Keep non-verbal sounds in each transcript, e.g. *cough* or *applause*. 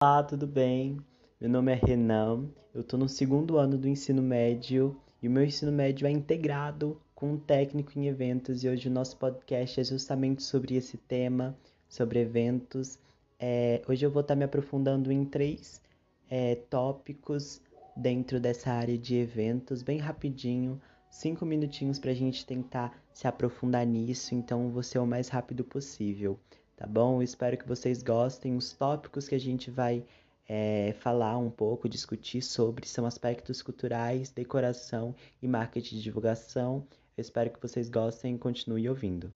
Olá, tudo bem? Meu nome é Renan, eu estou no segundo ano do ensino médio e o meu ensino médio é integrado com um técnico em eventos e hoje o nosso podcast é justamente sobre esse tema, sobre eventos. É, hoje eu vou estar me aprofundando em três é, tópicos dentro dessa área de eventos, bem rapidinho, cinco minutinhos para a gente tentar se aprofundar nisso, então vou ser o mais rápido possível tá bom? Espero que vocês gostem. Os tópicos que a gente vai é, falar um pouco, discutir sobre são aspectos culturais, decoração e marketing de divulgação. Eu espero que vocês gostem e continuem ouvindo.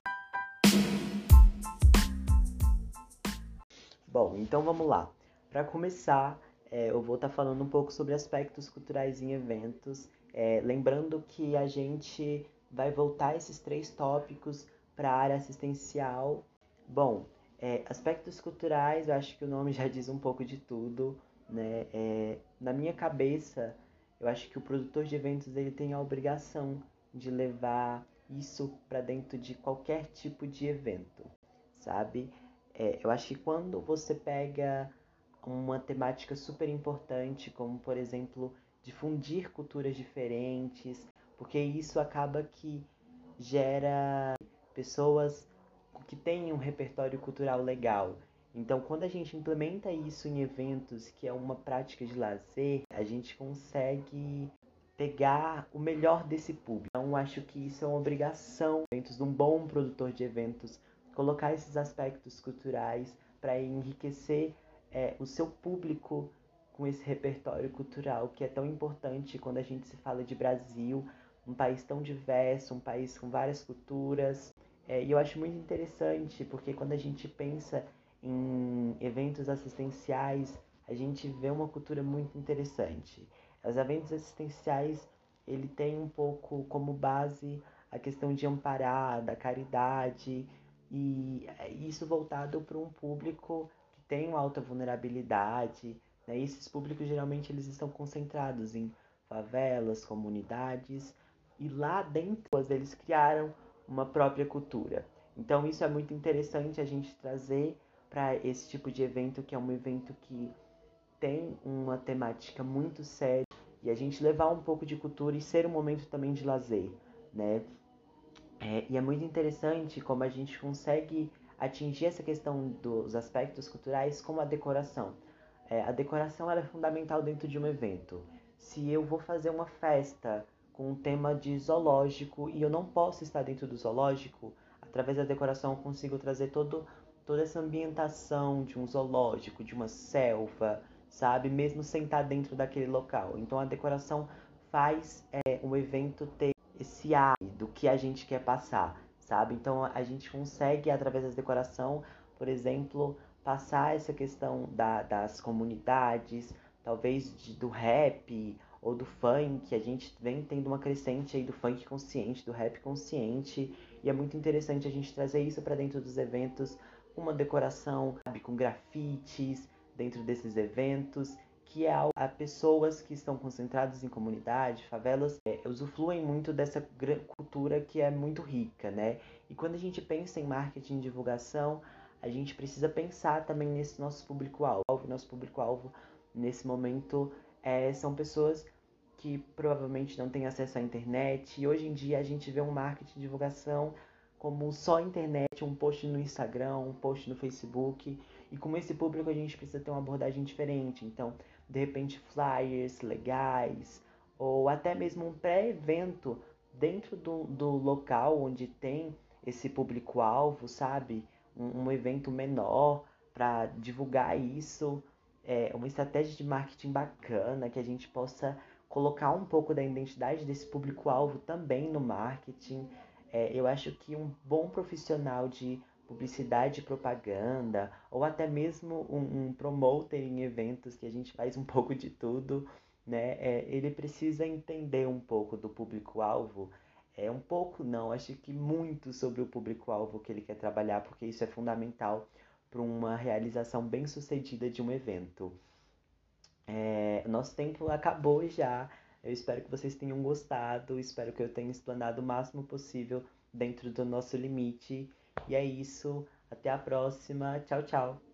Bom, então vamos lá. Para começar, é, eu vou estar tá falando um pouco sobre aspectos culturais em eventos, é, lembrando que a gente vai voltar esses três tópicos para a área assistencial Bom, é, aspectos culturais, eu acho que o nome já diz um pouco de tudo, né? É, na minha cabeça, eu acho que o produtor de eventos ele tem a obrigação de levar isso para dentro de qualquer tipo de evento, sabe? É, eu acho que quando você pega uma temática super importante, como por exemplo difundir culturas diferentes, porque isso acaba que gera pessoas que tem um repertório cultural legal. Então, quando a gente implementa isso em eventos, que é uma prática de lazer, a gente consegue pegar o melhor desse público. Então, acho que isso é uma obrigação eventos de um bom produtor de eventos, colocar esses aspectos culturais para enriquecer é, o seu público com esse repertório cultural que é tão importante quando a gente se fala de Brasil, um país tão diverso, um país com várias culturas, é, e eu acho muito interessante, porque quando a gente pensa em eventos assistenciais, a gente vê uma cultura muito interessante. Os eventos assistenciais, ele tem um pouco como base a questão de amparar, da caridade, e isso voltado para um público que tem alta vulnerabilidade. Né? Esses públicos geralmente eles estão concentrados em favelas, comunidades, e lá dentro eles criaram uma própria cultura. Então isso é muito interessante a gente trazer para esse tipo de evento, que é um evento que tem uma temática muito séria e a gente levar um pouco de cultura e ser um momento também de lazer, né? É, e é muito interessante como a gente consegue atingir essa questão dos aspectos culturais com a decoração. É, a decoração é fundamental dentro de um evento. Se eu vou fazer uma festa com um tema de zoológico e eu não posso estar dentro do zoológico, através da decoração eu consigo trazer todo, toda essa ambientação de um zoológico, de uma selva, sabe? Mesmo sem estar dentro daquele local. Então a decoração faz é, um evento ter esse ar do que a gente quer passar, sabe? Então a gente consegue, através da decoração, por exemplo, passar essa questão da, das comunidades, talvez de, do rap ou do funk, a gente vem tendo uma crescente aí do funk consciente, do rap consciente, e é muito interessante a gente trazer isso para dentro dos eventos, uma decoração, sabe, com grafites dentro desses eventos, que é a pessoas que estão concentradas em comunidade, favelas, é, usufruem muito dessa cultura que é muito rica, né? E quando a gente pensa em marketing e divulgação, a gente precisa pensar também nesse nosso público-alvo. Nosso público-alvo nesse momento é, são pessoas que provavelmente não têm acesso à internet. E hoje em dia a gente vê um marketing de divulgação como só internet, um post no Instagram, um post no Facebook. E com esse público a gente precisa ter uma abordagem diferente. Então, de repente, flyers legais, ou até mesmo um pré-evento dentro do, do local onde tem esse público-alvo, sabe? Um, um evento menor para divulgar isso é, uma estratégia de marketing bacana, que a gente possa colocar um pouco da identidade desse público-alvo também no marketing. É, eu acho que um bom profissional de publicidade e propaganda, ou até mesmo um, um promoter em eventos, que a gente faz um *laughs* pouco de tudo, né? É, ele precisa entender um pouco do público-alvo. É um pouco não, acho que muito sobre o público-alvo que ele quer trabalhar, porque isso é fundamental para uma realização bem sucedida de um evento. É, nosso tempo acabou já. Eu espero que vocês tenham gostado. Espero que eu tenha explanado o máximo possível dentro do nosso limite. E é isso. Até a próxima. Tchau, tchau.